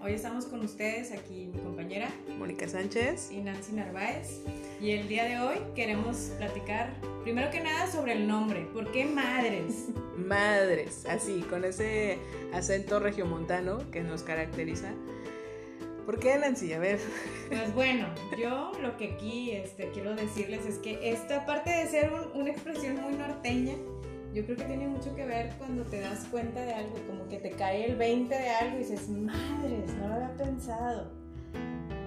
Hoy estamos con ustedes aquí mi compañera Mónica Sánchez y Nancy Narváez. Y el día de hoy queremos platicar primero que nada sobre el nombre. ¿Por qué madres? Madres, así, con ese acento regiomontano que nos caracteriza. ¿Por qué, Nancy? A ver. Pues bueno, yo lo que aquí este, quiero decirles es que esta, aparte de ser una expresión muy norteña, yo creo que tiene mucho que ver cuando te das cuenta de algo, como que te cae el 20 de algo y dices, madres, no lo había pensado.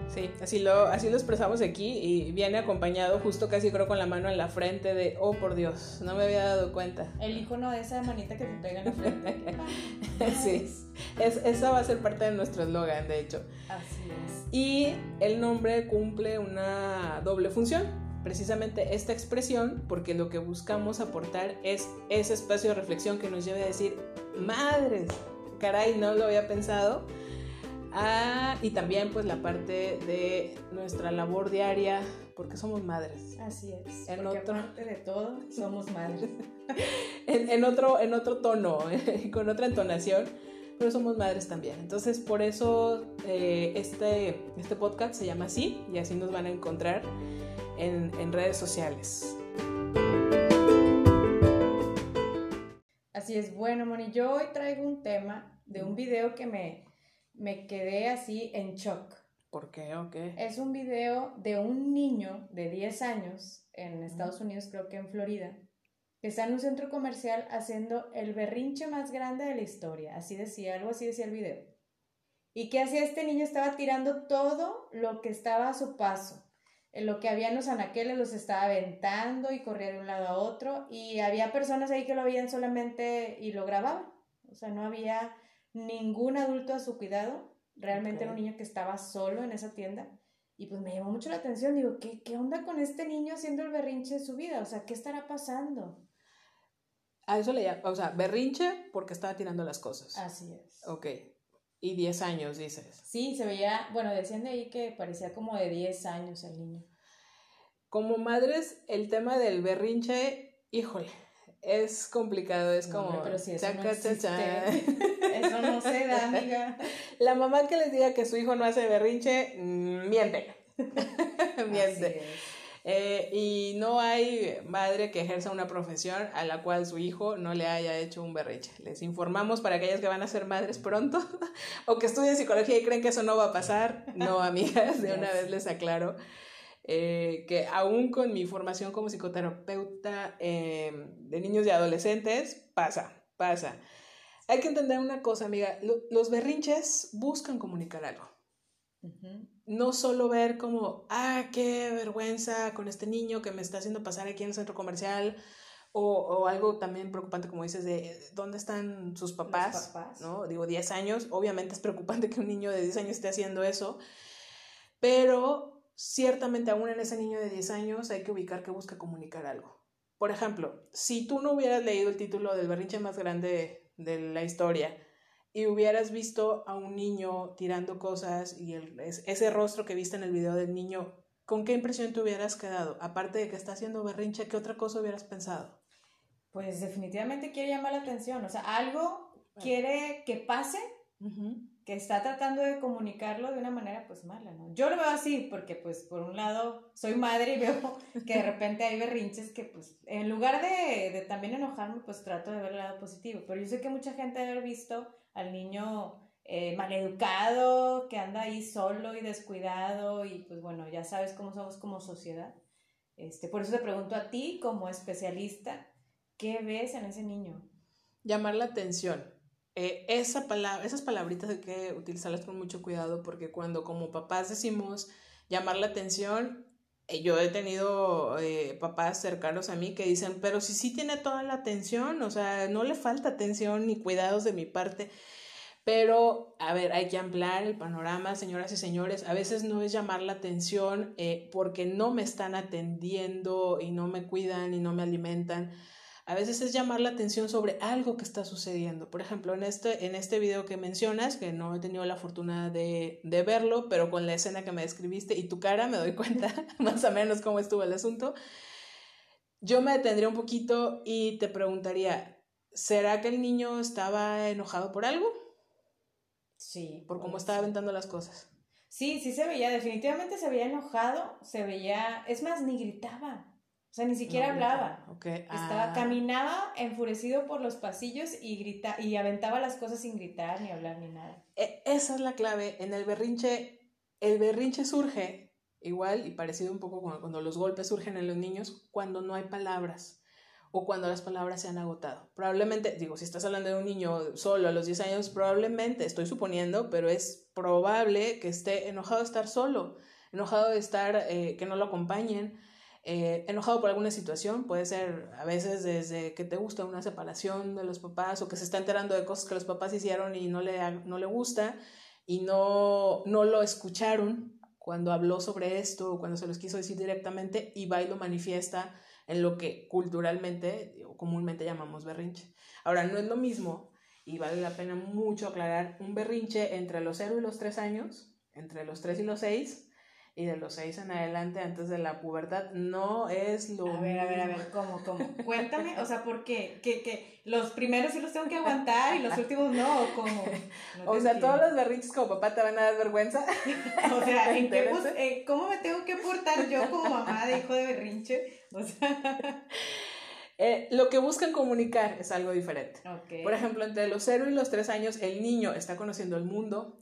Sí, así lo, así lo expresamos aquí y viene acompañado justo casi creo con la mano en la frente de, oh por Dios, no me había dado cuenta. El icono de esa manita que te pega en la frente. sí, es, esa va a ser parte de nuestro eslogan, de hecho. Así es. Y el nombre cumple una doble función precisamente esta expresión porque lo que buscamos aportar es ese espacio de reflexión que nos lleve a decir, madres, caray, no lo había pensado. Ah, y también pues la parte de nuestra labor diaria, porque somos madres. Así es. En otro... aparte de todo, somos madres. en, otro, en otro tono, con otra entonación, pero somos madres también. Entonces por eso eh, este, este podcast se llama así y así nos van a encontrar en, redes sociales. Así es, bueno, Moni, yo hoy traigo un tema de un video que me, me quedé así en shock. ¿Por qué o qué? Es un video de un niño de 10 años en Estados Unidos, creo que en Florida, que está en un centro comercial haciendo el berrinche más grande de la historia. Así decía, algo así decía el video. ¿Y qué hacía este niño? Estaba tirando todo lo que estaba a su paso lo que había en los anaqueles los estaba aventando y corría de un lado a otro y había personas ahí que lo veían solamente y lo grababan. O sea, no había ningún adulto a su cuidado. Realmente era un niño que estaba solo en esa tienda. Y pues me llamó mucho la atención. Digo, ¿qué, ¿qué onda con este niño haciendo el berrinche de su vida? O sea, ¿qué estará pasando? A eso le llamo, o sea, berrinche porque estaba tirando las cosas. Así es. Ok. Y 10 años, dices. Sí, se veía, bueno, decían de ahí que parecía como de 10 años el niño. Como madres, el tema del berrinche, híjole, es complicado, es como... pero si eso, no eso no se da, amiga. La mamá que les diga que su hijo no hace berrinche, mm, miente. miente. Eh, y no hay madre que ejerza una profesión a la cual su hijo no le haya hecho un berrinche. Les informamos para aquellas que van a ser madres pronto o que estudien psicología y creen que eso no va a pasar. No, amigas, de una vez les aclaro. Eh, que aún con mi formación como psicoterapeuta em, de niños y adolescentes, pasa, pasa. Hay que entender una cosa, amiga, los berrinches buscan comunicar algo. No solo ver como, ah, qué vergüenza con este niño que me está haciendo pasar aquí en el centro comercial, o, o algo también preocupante, como dices, de dónde están sus papás, ¿no? Digo, 10 años, obviamente es preocupante que un niño de 10 años esté haciendo eso, pero ciertamente aún en ese niño de 10 años hay que ubicar que busca comunicar algo. Por ejemplo, si tú no hubieras leído el título del berrinche más grande de la historia, y hubieras visto a un niño tirando cosas y el, ese rostro que viste en el video del niño, ¿con qué impresión te hubieras quedado? Aparte de que está haciendo berrinche, ¿qué otra cosa hubieras pensado? Pues definitivamente quiere llamar la atención, o sea, algo quiere que pase, que está tratando de comunicarlo de una manera pues mala, ¿no? Yo lo veo así porque pues por un lado soy madre y veo que de repente hay berrinches que pues en lugar de, de también enojarme pues trato de ver el lado positivo, pero yo sé que mucha gente debe haber visto al niño eh, maleducado, que anda ahí solo y descuidado y pues bueno, ya sabes cómo somos como sociedad. Este, por eso te pregunto a ti como especialista, ¿qué ves en ese niño? Llamar la atención. Eh, esa palabra, esas palabritas hay que utilizarlas con mucho cuidado porque cuando como papás decimos llamar la atención, yo he tenido eh, papás cercanos a mí que dicen, pero si sí tiene toda la atención, o sea, no le falta atención ni cuidados de mi parte. Pero, a ver, hay que ampliar el panorama, señoras y señores. A veces no es llamar la atención eh, porque no me están atendiendo y no me cuidan y no me alimentan. A veces es llamar la atención sobre algo que está sucediendo. Por ejemplo, en este, en este video que mencionas, que no he tenido la fortuna de, de verlo, pero con la escena que me describiste y tu cara me doy cuenta más o menos cómo estuvo el asunto. Yo me detendría un poquito y te preguntaría, ¿será que el niño estaba enojado por algo? Sí. Por cómo estaba aventando las cosas. Sí, sí se veía, definitivamente se veía enojado, se veía, es más, ni gritaba. O sea, ni siquiera hablaba. Estaba, ah. caminaba enfurecido por los pasillos y grita, y aventaba las cosas sin gritar, ni hablar, ni nada. E, esa es la clave. En el berrinche, el berrinche surge igual y parecido un poco cuando los golpes surgen en los niños, cuando no hay palabras o cuando las palabras se han agotado. Probablemente, digo, si estás hablando de un niño solo a los 10 años, probablemente, estoy suponiendo, pero es probable que esté enojado de estar solo, enojado de estar, eh, que no lo acompañen, eh, enojado por alguna situación, puede ser a veces desde que te gusta una separación de los papás o que se está enterando de cosas que los papás hicieron y no le, no le gusta y no, no lo escucharon cuando habló sobre esto o cuando se los quiso decir directamente y va y lo manifiesta en lo que culturalmente o comúnmente llamamos berrinche. Ahora, no es lo mismo y vale la pena mucho aclarar un berrinche entre los 0 y los 3 años, entre los 3 y los 6 y de los 6 en adelante antes de la pubertad no es lo A ver, a ver, a ver, ¿cómo, cómo? Cuéntame, o sea, ¿por qué? ¿Que, que los primeros sí los tengo que aguantar y los últimos no? ¿O cómo? o sea, todos los berrinches como papá te van a dar vergüenza. o sea, ¿en qué, eh, ¿cómo me tengo que portar yo como mamá de hijo de berrinche? O sea... Eh, lo que buscan comunicar es algo diferente. Por ejemplo, entre los 0 y los 3 años, el niño está conociendo el mundo,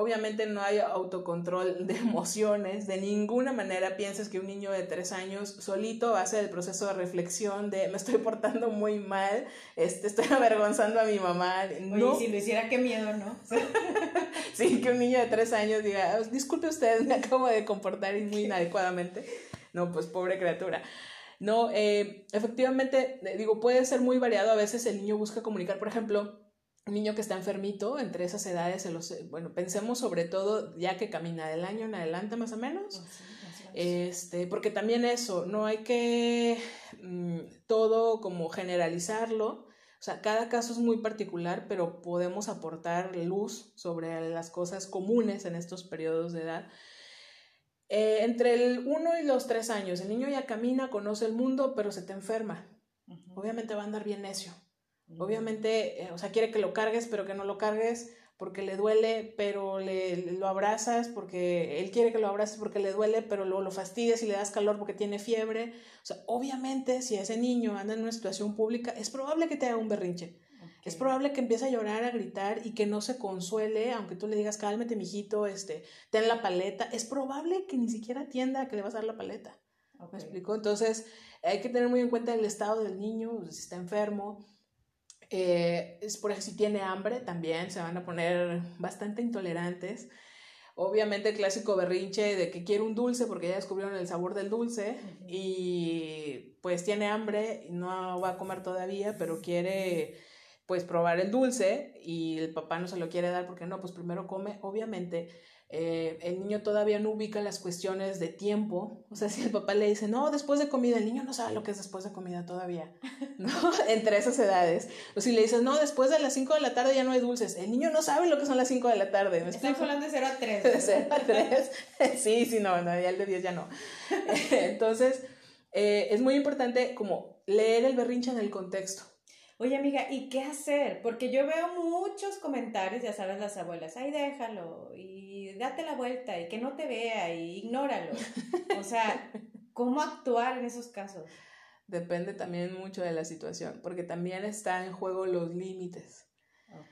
Obviamente no hay autocontrol de emociones, de ninguna manera piensas que un niño de tres años solito va a hacer el proceso de reflexión de me estoy portando muy mal, este, estoy avergonzando a mi mamá. no. si lo hiciera, qué miedo, ¿no? sí, que un niño de tres años diga, disculpe usted, me acabo de comportar muy inadecuadamente. No, pues pobre criatura. No, eh, efectivamente, digo, puede ser muy variado. A veces el niño busca comunicar, por ejemplo, niño que está enfermito entre esas edades, se los, bueno, pensemos sobre todo ya que camina del año en adelante más o menos, oh, este, porque también eso, no hay que mm, todo como generalizarlo, o sea, cada caso es muy particular, pero podemos aportar luz sobre las cosas comunes en estos periodos de edad. Eh, entre el 1 y los 3 años, el niño ya camina, conoce el mundo, pero se te enferma. Obviamente va a andar bien necio Obviamente, eh, o sea, quiere que lo cargues, pero que no lo cargues porque le duele, pero le, lo abrazas porque él quiere que lo abraces porque le duele, pero luego lo fastidias y le das calor porque tiene fiebre. O sea, obviamente, si ese niño anda en una situación pública, es probable que te haga un berrinche. Es probable que empiece a llorar, a gritar y que no se consuele, aunque tú le digas, cálmate, mijito, este, ten la paleta. Es probable que ni siquiera atienda a que le vas a dar la paleta. ¿Me explico? Entonces, hay que tener muy en cuenta el estado del niño, si está enfermo, eh, es por si tiene hambre también se van a poner bastante intolerantes. Obviamente el clásico berrinche de que quiere un dulce porque ya descubrieron el sabor del dulce y pues tiene hambre, no va a comer todavía, pero quiere pues probar el dulce y el papá no se lo quiere dar porque no, pues primero come. Obviamente eh, el niño todavía no ubica las cuestiones de tiempo. O sea, si el papá le dice, no, después de comida, el niño no sabe lo que es después de comida todavía, ¿no? Entre esas edades. O si le dices, no, después de las 5 de la tarde ya no hay dulces, el niño no sabe lo que son las 5 de la tarde. Estamos hablando de 0 a 3. De 0 a 3. sí, sí, no, no, ya el de 10 ya no. Entonces, eh, es muy importante como leer el berrinche en el contexto. Oye, amiga, ¿y qué hacer? Porque yo veo muchos comentarios, ya sabes, las abuelas, ay, déjalo, y date la vuelta, y que no te vea, y ignóralo. O sea, ¿cómo actuar en esos casos? Depende también mucho de la situación, porque también están en juego los límites.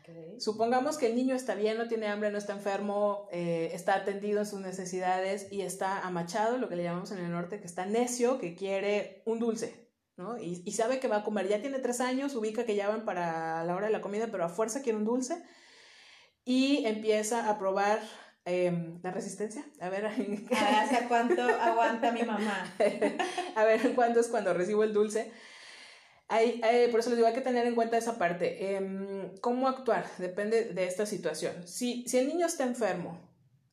Okay. Supongamos que el niño está bien, no tiene hambre, no está enfermo, eh, está atendido en sus necesidades y está amachado, lo que le llamamos en el norte, que está necio, que quiere un dulce. ¿No? Y, y, sabe que va a comer. Ya tiene tres años, ubica que ya van para la hora de la comida, pero a fuerza quiere un dulce. Y empieza a probar em, la resistencia. A ver, ¿hasta cuánto aguanta mi mamá? a ver, ¿cuándo es cuando recibo el dulce? Hay, por eso les digo, hay que tener en cuenta esa parte. Em, ¿Cómo actuar? Depende de esta situación. Si, si el niño está enfermo,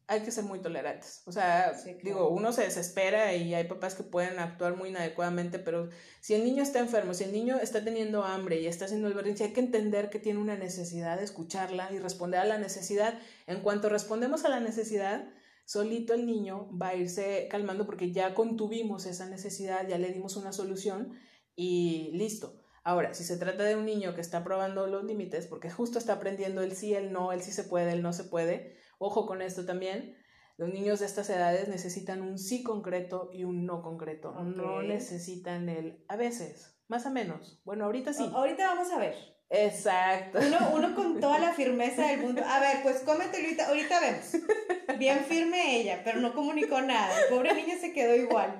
hay que ser muy tolerantes. O sea, digo, uno se desespera y hay papás que pueden actuar muy inadecuadamente, pero si el niño está enfermo, si el niño está teniendo hambre y está haciendo el berrinche, hay que entender que tiene una necesidad de escucharla y responder a la necesidad. En cuanto respondemos a la necesidad, solito el niño va a irse calmando porque ya contuvimos esa necesidad, ya le dimos una solución y listo. Ahora, si se trata de un niño que está probando los límites, porque justo está aprendiendo el sí, el no, el sí se puede, el no se puede, ojo con esto también, los niños de estas edades necesitan un sí concreto y un no concreto, no necesitan el a veces, más o menos. Bueno, ahorita sí. ahorita vamos a ver. Exacto. Uno, con toda la firmeza del mundo. A ver, pues cómetelo ahorita, ahorita vemos. Bien firme ella, pero no comunicó nada. El pobre niño se quedó igual.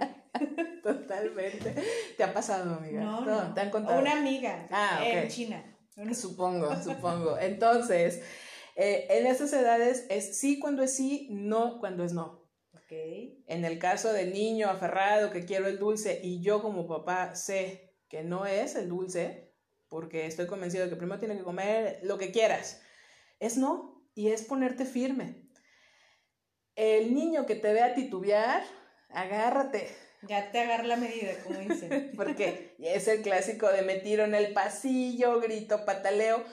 Totalmente. ¿Te ha pasado, amiga? No, no. ¿Te han contado? Una amiga ah, en China. Supongo, supongo. Entonces, eh, en esas edades es sí cuando es sí, no cuando es no. Okay. En el caso del niño aferrado que quiero el dulce y yo como papá sé que no es el dulce, porque estoy convencido de que primero tiene que comer lo que quieras, es no y es ponerte firme. El niño que te vea titubear, agárrate, ya te agarra la medida, como dicen. Porque es el clásico de me tiro en el pasillo, grito, pataleo.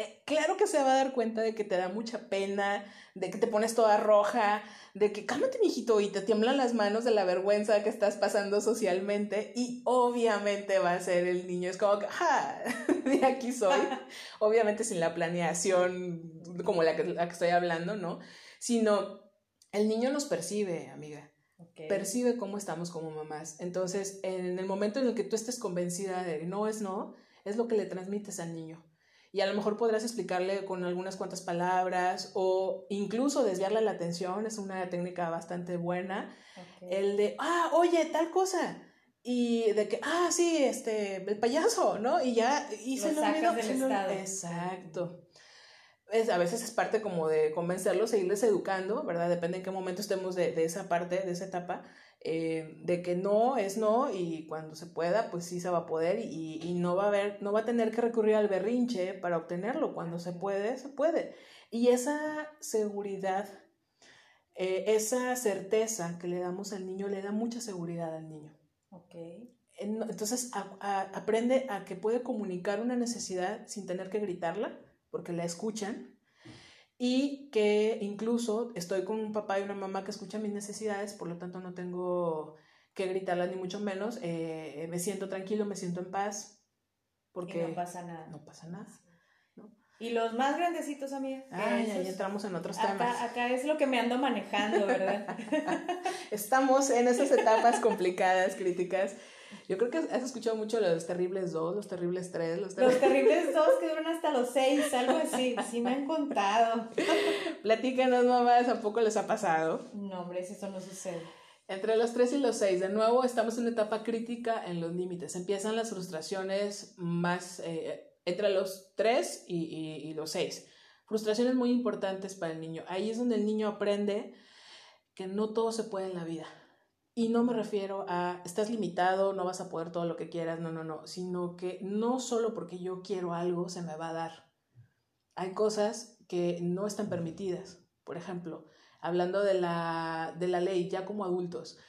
Eh, claro que se va a dar cuenta de que te da mucha pena, de que te pones toda roja, de que cálmate, mijito, y te tiemblan las manos de la vergüenza que estás pasando socialmente. Y obviamente va a ser el niño, es como que, ¡ja! De aquí soy. obviamente sin la planeación como la que, la que estoy hablando, ¿no? Sino el niño nos percibe, amiga. Percibe cómo estamos como mamás. Entonces, en el momento en el que tú estés convencida de no es no, es lo que le transmites al niño. Y a lo mejor podrás explicarle con algunas cuantas palabras o incluso desviarle la atención, es una técnica bastante buena. El de, ah, oye, tal cosa. Y de que, ah, sí, este, el payaso, ¿no? Y ya, y se lo olvidó. Exacto a veces es parte como de convencerlos, seguirles educando, ¿verdad? Depende en qué momento estemos de, de esa parte, de esa etapa, eh, de que no es no y cuando se pueda, pues sí se va a poder y, y, no va a haber, no va a tener que recurrir al berrinche para obtenerlo. Cuando se puede, se puede. Y esa seguridad, eh, esa certeza que le damos al niño, le da mucha seguridad al niño. Ok. Entonces aprende a que puede comunicar una necesidad sin tener que gritarla porque la escuchan y que incluso estoy con un papá y una mamá que escuchan mis necesidades, por lo tanto no tengo que gritarlas ni mucho menos, eh, me siento tranquilo, me siento en paz, porque no pasa nada. No pasa nada. Y los más grandecitos, amiga. Ah, ya, entramos en otros temas. Acá es lo que me ando manejando, ¿verdad? Estamos en esas etapas complicadas, críticas. Yo creo que has escuchado mucho los terribles dos, los terribles tres, los terribles... Los terribles dos que duran hasta los seis, algo así, sí me han contado. Platícanos, mamás, ¿a poco les ha pasado? No, hombre, eso no sucede. Entre los tres y los seis, de nuevo, estamos en una etapa crítica en los límites. Empiezan las frustraciones más eh, entre los tres y, y, y los seis. Frustraciones muy importantes para el niño. Ahí es donde el niño aprende que no todo se puede en la vida y no me refiero a, estás limitado, no vas a poder todo lo que quieras, no, no, no, sino que no solo porque yo quiero algo se me va a dar. Hay cosas que no están permitidas. Por ejemplo, hablando de la, de la ley, ya como adultos,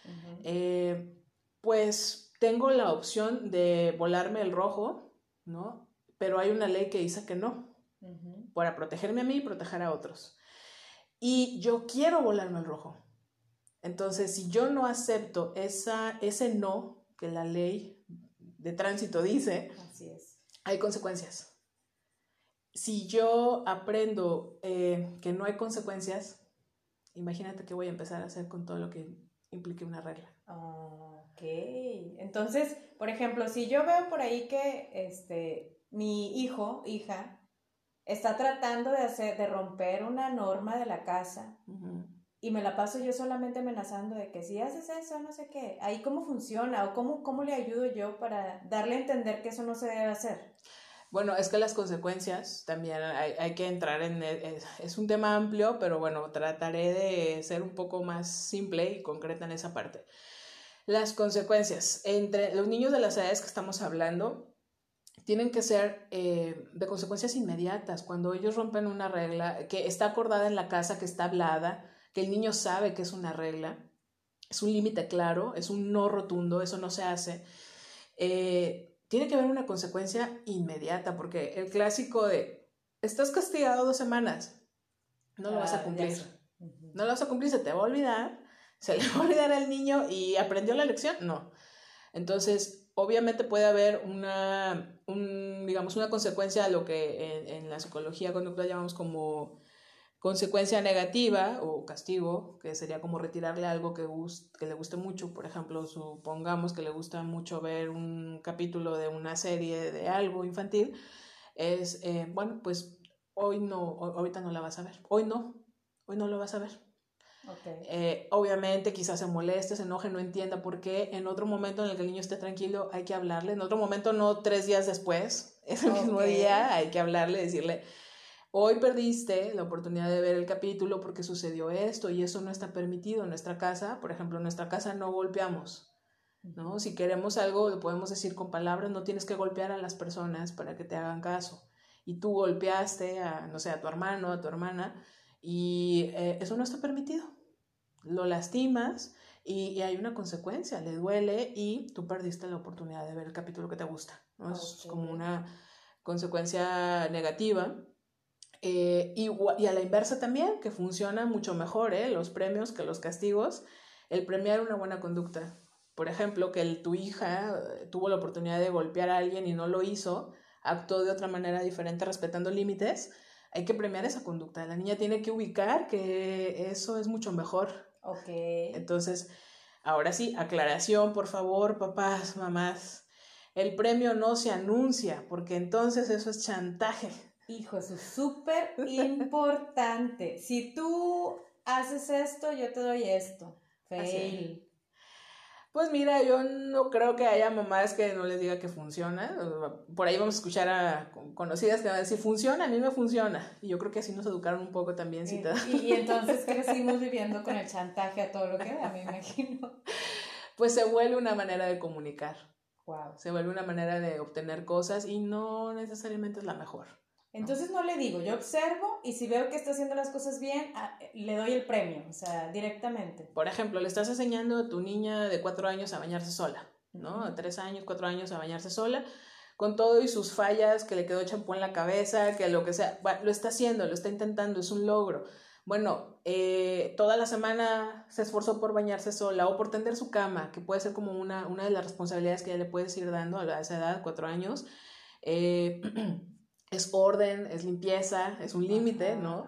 eh, pues tengo la opción de volarme el rojo, ¿no? Pero hay una ley que dice que no, para protegerme a mí y proteger a otros. Y yo quiero volarme el rojo entonces, si yo no acepto esa, ese no que la ley de tránsito dice, hay consecuencias. Si yo aprendo eh, que no hay consecuencias, imagínate qué voy a empezar a hacer con todo lo que implique una regla. Ok, entonces, por ejemplo, si yo veo por ahí que este, mi hijo, hija, está tratando de hacer, de romper una norma de la casa, y me la paso yo solamente amenazando de que si haces eso, no sé qué, ahí cómo funciona o cómo, cómo le ayudo yo para darle a entender que eso no se debe hacer. Bueno, es que las consecuencias también hay, hay que entrar en, e, es, es, un tema amplio, pero bueno, trataré de ser un poco más simple y concreta en esa parte. Las consecuencias entre los niños de las edades que estamos hablando tienen que ser eh, de consecuencias inmediatas. Cuando ellos rompen una regla que está acordada en la casa, que está hablada, que el niño sabe que es una regla, es un límite claro, es un no rotundo, eso no se hace, eh, tiene que haber una consecuencia inmediata, porque el clásico de, estás castigado dos semanas, no lo vas a ah, cumplir. No lo vas a cumplir, se te va a olvidar, se le va a olvidar al niño y aprendió la lección, no. Entonces, obviamente puede haber una, un, digamos, una consecuencia a lo que en, en la psicología conductual llamamos como consecuencia negativa o castigo, que sería como retirarle algo que, que le guste mucho. Por ejemplo, supongamos que le gusta mucho ver un capítulo de una serie de algo infantil, es, eh, bueno, pues hoy no, ahorita no la vas a ver, hoy no, hoy no lo vas a ver. Eh, obviamente quizás se moleste, se enoje, no entienda por qué. En otro momento en el que el niño esté tranquilo hay que hablarle. En otro momento no tres días después, ese mismo día hay que hablarle, decirle, Hoy perdiste la oportunidad de ver el capítulo porque sucedió esto y eso no está permitido en nuestra casa. Por ejemplo, en nuestra casa no golpeamos. ¿no? Si queremos algo, lo podemos decir con palabras, no tienes que golpear a las personas para que te hagan caso. Y tú golpeaste a, no sé, a tu hermano, a tu hermana, y eh, eso no está permitido. Lo lastimas y, hay una consecuencia, le duele y tú perdiste la oportunidad de ver el capítulo que te gusta. ¿no? Es como una consecuencia negativa eh, y, y, a la inversa también, que funciona mucho mejor ¿eh? los premios que los castigos, el premiar una buena conducta. Por ejemplo, que el, tu hija eh, tuvo la oportunidad de golpear a alguien y no lo hizo, actuó de otra manera diferente respetando límites, hay que premiar esa conducta. La niña tiene que ubicar que eso es mucho mejor. Ok. Entonces, ahora sí, aclaración, por favor, papás, mamás. El premio no se anuncia, porque entonces eso es chantaje. Hijo, eso es súper importante. si tú haces esto, yo te doy esto. Fail. Pues mira, yo no creo que haya mamás que no les diga que funciona. Por ahí vamos a escuchar a conocidas que van a decir, funciona, a mí me funciona. Y yo creo que así nos educaron un poco también. Y, y, entonces crecimos viviendo con el chantaje a todo lo que da, me imagino. Pues se vuelve una manera de comunicar. Wow. Se vuelve una manera de obtener cosas y no necesariamente es la mejor. Entonces no le digo, yo observo y si veo que está haciendo las cosas bien, ah, le doy el premio, o sea, directamente. Por ejemplo, le estás enseñando a tu niña de cuatro años a bañarse sola, ¿no? A tres años, cuatro años a bañarse sola, con todo y sus fallas, que le quedó champú en la cabeza, que lo que sea, lo está haciendo, lo está intentando, es un logro. Bueno, eh, toda la semana se esforzó por bañarse sola o por tender su cama, que puede ser como una, una de las responsabilidades que ya le puedes ir dando a esa edad, cuatro años. Eh, es orden, es limpieza, es un límite, ¿no?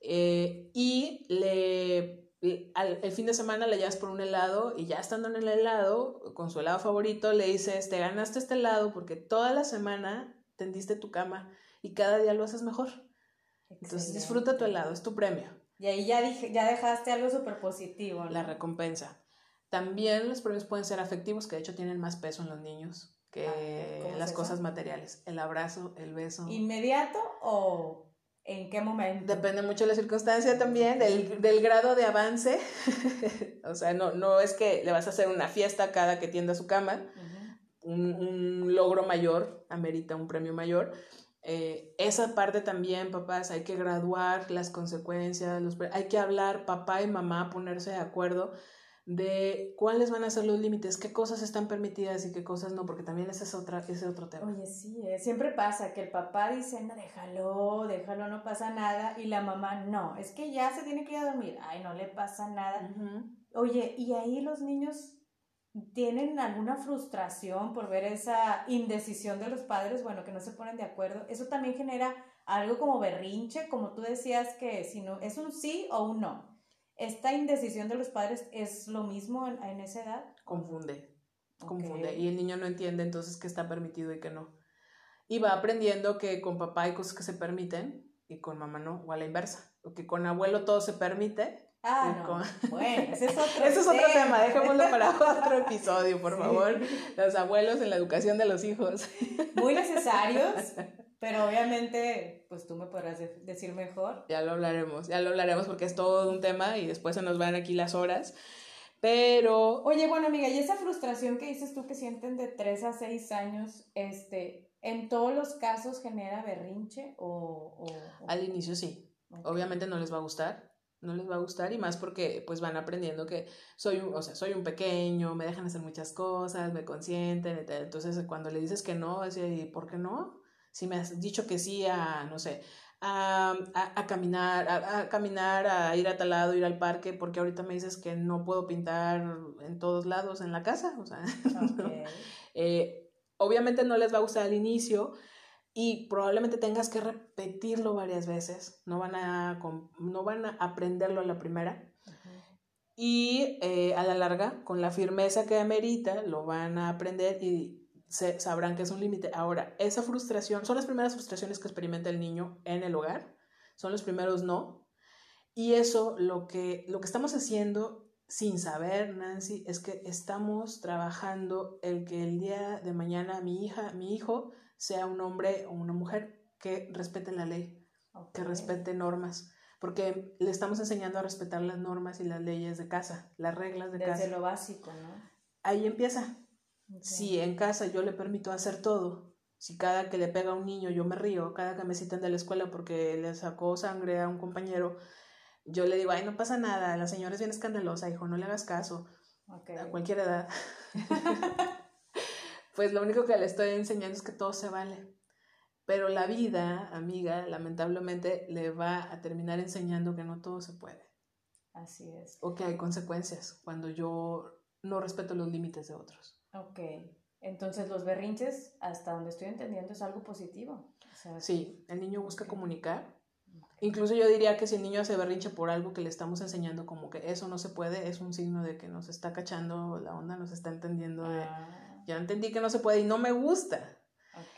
Eh, y le, el fin de semana le llevas por un helado y ya estando en el helado, con su helado favorito, le dices, te ganaste este helado porque toda la semana tendiste tu cama y cada día lo haces mejor. Entonces disfruta tu helado, es tu premio. Y ahí ya, dije, ya dejaste algo súper positivo. La recompensa. También los premios pueden ser afectivos, que de hecho tienen más peso en los niños que las cosas materiales. El abrazo, el beso. ¿Inmediato o en qué momento? Depende mucho de la circunstancia también, del, del grado de avance. o sea, no, no es que le vas a hacer una fiesta cada que tienda su cama. un, un, logro mayor amerita un premio mayor. Eh, esa parte también, papás, hay que graduar las consecuencias, los, hay que hablar, papá y mamá, ponerse de acuerdo de cuáles van a ser los límites, qué cosas están permitidas y qué cosas no, porque también ese es, otra, ese otro tema. Oye, sí, eh, siempre pasa que el papá dice, no, déjalo, déjalo, no pasa nada, y la mamá, no, es que ya se tiene que ir a dormir, ay, no le pasa nada. Oye, y ahí los niños tienen alguna frustración por ver esa indecisión de los padres, bueno, que no se ponen de acuerdo, eso también genera algo como berrinche, como tú decías que si no, es un sí o un no. ¿Esta indecisión de los padres es lo mismo en, esa edad? Confunde, confunde. Y el niño no entiende entonces qué está permitido y qué no. Y va aprendiendo que con papá hay cosas que se permiten y con mamá no, o a la inversa. O que con abuelo todo se permite. Ah, no. Bueno, ese es otro Ese es otro tema, dejémoslo para otro episodio, por favor. Los abuelos en la educación de los hijos. Muy necesarios, pero obviamente, pues tú me podrás decir mejor. Ya lo hablaremos, ya lo hablaremos porque es todo un tema y después se nos van aquí las horas. Pero... Oye, bueno, amiga, y esa frustración que dices tú que sienten de 3 a 6 años, este, ¿en todos los casos genera berrinche o...? Al inicio sí. Obviamente no les va a gustar, no les va a gustar y más porque pues van aprendiendo que soy un, o sea, soy un pequeño, me dejan hacer muchas cosas, me consienten, entonces cuando le dices que no, es ¿por qué no? Si me has dicho que sí a, no sé, a, a, caminar, a, caminar, a ir a tal lado, ir al parque, porque ahorita me dices que no puedo pintar en todos lados en la casa, o sea, eh, obviamente no les va a gustar al inicio y probablemente tengas que repetirlo varias veces, no van a, no van a aprenderlo a la primera. Y eh, a la larga, con la firmeza que amerita, lo van a aprender y se, sabrán que es un límite. Ahora, esa frustración, son las primeras frustraciones que experimenta el niño en el hogar, son los primeros no. Y eso, lo que, lo que estamos haciendo sin saber, Nancy, es que estamos trabajando el que el día de mañana mi hija, mi hijo, sea un hombre o una mujer que respete la ley, que respete normas, porque le estamos enseñando a respetar las normas y las leyes de casa, las reglas de casa. Desde lo básico, ¿no? Ahí empieza. Si en casa yo le permito hacer todo, si cada que le pega a un niño yo me río, cada que me citan de la escuela porque le sacó sangre a un compañero, yo le digo, ay, no pasa nada, la señora es bien escandalosa, hijo, no le hagas caso, a cualquier edad. pues lo único que le estoy enseñando es que todo se vale. Pero la vida, amiga, lamentablemente le va a terminar enseñando que no todo se puede. Así es. O que hay consecuencias cuando yo no respeto los límites de otros. Ok. Entonces los berrinches, hasta donde estoy entendiendo, es algo positivo. sí, el niño busca comunicar. Incluso yo diría que si el niño hace berrinche por algo que le estamos enseñando como que eso no se puede, es un signo de que nos está cachando la onda, nos está entendiendo de, ah. ya entendí que no se puede y no me gusta.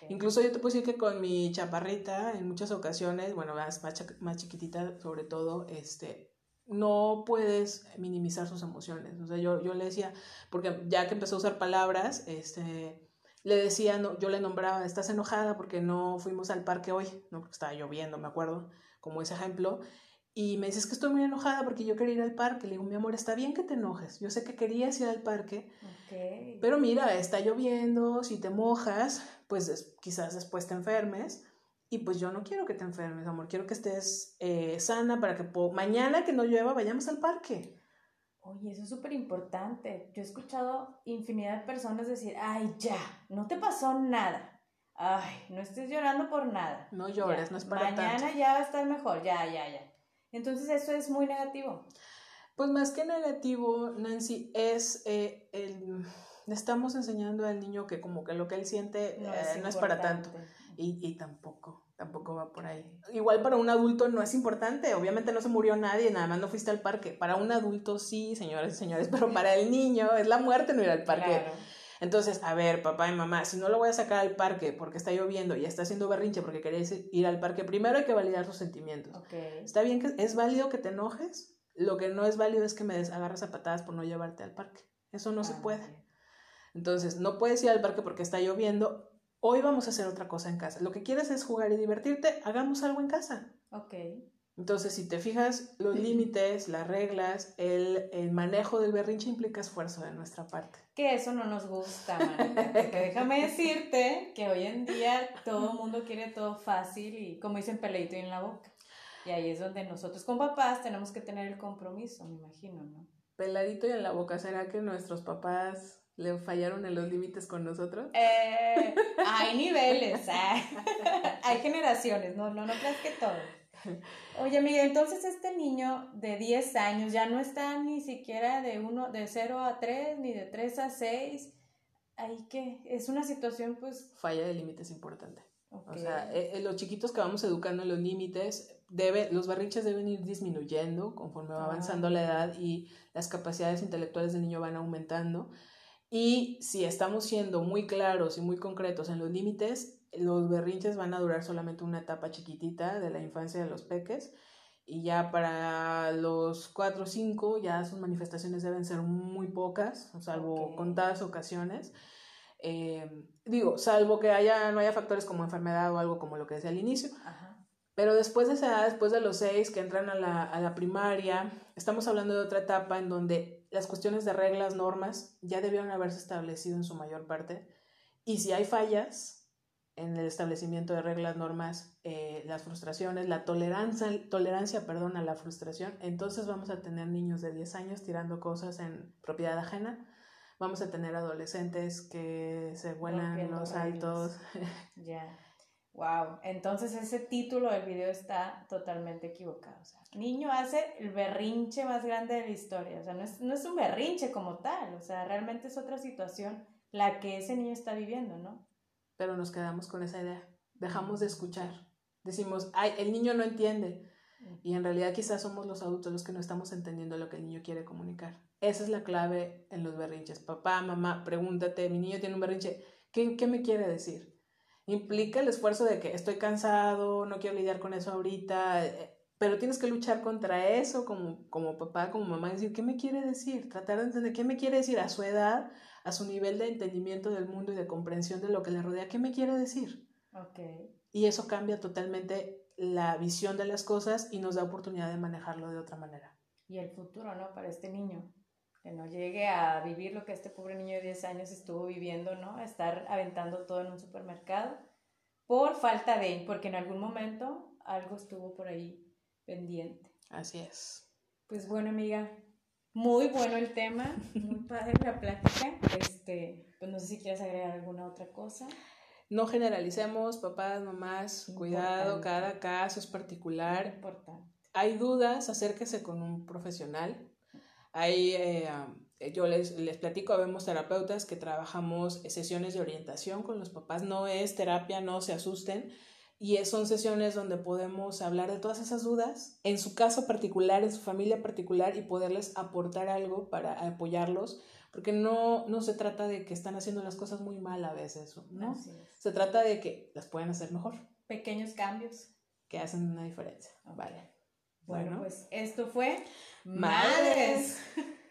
Incluso yo te puedo decir que con mi chaparrita, en muchas ocasiones, bueno, más, más chiquitita sobre todo, este, no puedes minimizar sus emociones. O sea, yo, yo le decía, porque ya que empezó a usar palabras, este, le decía, no, yo le nombraba, estás enojada porque no fuimos al parque hoy, no porque estaba lloviendo, me acuerdo, como ese ejemplo. Y me dices que estoy muy enojada porque yo quería ir al parque. Le digo, mi amor, está bien que te enojes. Yo sé que querías ir al parque. Pero mira, está lloviendo, si te mojas, pues quizás después te enfermes. Y pues yo no quiero que te enfermes, amor, quiero que estés eh, sana para que mañana que no llueva vayamos al parque. Oye, eso es súper importante. Yo he escuchado infinidad de personas decir, ay, ya, no te pasó nada. Ay, no estés llorando por nada. No llores, no es para Mañana ya va a estar mejor, ya, ya, ya. Entonces eso es muy negativo. Pues más que negativo, Nancy, es eh, el... Le estamos enseñando al niño que como que lo que él siente no es, eh, no es para tanto. Y, y tampoco tampoco va por ahí. Igual para un adulto no es importante, obviamente no se murió nadie, nada más no fuiste al parque. Para un adulto sí, señoras y señores, pero para el niño es la muerte no ir al parque. Entonces, a ver, papá y mamá, si no lo voy a sacar al parque porque está lloviendo y está haciendo berrinche porque queréis ir al parque, primero hay que validar sus sentimientos. Está bien que es válido que te enojes, lo que no es válido es que me agarres a patadas por no llevarte al parque. Eso no se ah, puede. Entonces, no puedes ir al parque porque está lloviendo hoy vamos a hacer otra cosa en casa. Lo que quieres es jugar y divertirte, hagamos algo en casa. Ok. Entonces, si te fijas, los límites, las reglas, el, manejo del berrinche implica esfuerzo de nuestra parte. Que eso no nos gusta, Porque déjame decirte que hoy en día todo el mundo quiere todo fácil y, como dicen, peleito en la boca. Y ahí es donde nosotros con papás tenemos que tener el compromiso, me imagino, ¿no? Peladito y en la boca, ¿será que nuestros papás ¿Le fallaron en los límites con nosotros? Eh, hay niveles, ¿eh? hay generaciones, no, no, no creas que todo. Oye, Miguel, entonces este niño de 10 años ya no está ni siquiera de, uno, de 0 a 3, ni de 3 a 6. ¿Ahí qué? Es una situación, pues... Falla de límites importante. O sea, eh, los chiquitos que vamos educando en los límites, debe, los barriches deben ir disminuyendo conforme va avanzando la edad y las capacidades intelectuales del niño van aumentando. Y si estamos siendo muy claros y muy concretos en los límites, los berrinches van a durar solamente una etapa chiquitita de la infancia de los peques y ya para los 4 o 5 ya sus manifestaciones deben ser muy pocas, salvo contadas ocasiones. Eh, digo, salvo que haya, no haya factores como enfermedad o algo como lo que decía al inicio. Pero después de esa edad, después de los 6 que entran a la, a la primaria, estamos hablando de otra etapa en donde las cuestiones de reglas, normas, ya debieron haberse establecido en su mayor parte. Y si hay fallas en el establecimiento de reglas, normas, eh, las frustraciones, la tolerancia, tolerancia perdón, a la frustración, entonces vamos a tener niños de 10 años tirando cosas en propiedad ajena. Vamos a tener adolescentes que se vuelan los altos. Ya. Wow, entonces ese título del video está totalmente equivocado. O sea, niño hace el berrinche más grande de la historia. O sea, no es, no es un berrinche como tal. O sea, realmente es otra situación la que ese niño está viviendo, ¿no? Pero nos quedamos con esa idea. Dejamos de escuchar. Decimos, ay, el niño no entiende. Y en realidad quizás somos los adultos los que no estamos entendiendo lo que el niño quiere comunicar. Esa es la clave en los berrinches. Papá, mamá, pregúntate, mi niño tiene un berrinche, ¿qué, qué me quiere decir? Implica el esfuerzo de que estoy cansado, no quiero lidiar con eso ahorita, eh, pero tienes que luchar contra eso como, como papá, como mamá, decir, ¿qué me quiere decir? Tratar de entender qué me quiere decir a su edad, a su nivel de entendimiento del mundo y de comprensión de lo que le rodea, ¿qué me quiere decir? Okay. Y eso cambia totalmente la visión de las cosas y nos da oportunidad de manejarlo de otra manera. Y el futuro, ¿no? Para este niño, que no llegue a vivir lo que este pobre niño de 10 años estuvo viviendo, ¿no? Estar aventando todo en un supermercado por falta de, porque en algún momento algo estuvo por ahí pendiente. Así es. Pues bueno, amiga, muy bueno el tema, muy padre la plática. Este, pues no sé si quieres agregar alguna otra cosa. No generalicemos, papás, mamás, cuidado, cada caso es particular. Importante. Hay dudas, acérquese con un profesional. Hay, eh, yo les, les platico, vemos terapeutas que trabajamos sesiones de orientación con los papás. No es terapia, no se asusten. Y son sesiones donde podemos hablar de todas esas dudas, en su caso particular, en su familia particular, y poderles aportar algo para apoyarlos porque no, no se trata de que están haciendo las cosas muy mal a veces, ¿no? Se trata de que las pueden hacer mejor. Pequeños cambios. Que hacen una diferencia. Vale. Bueno, pues esto fue Madres.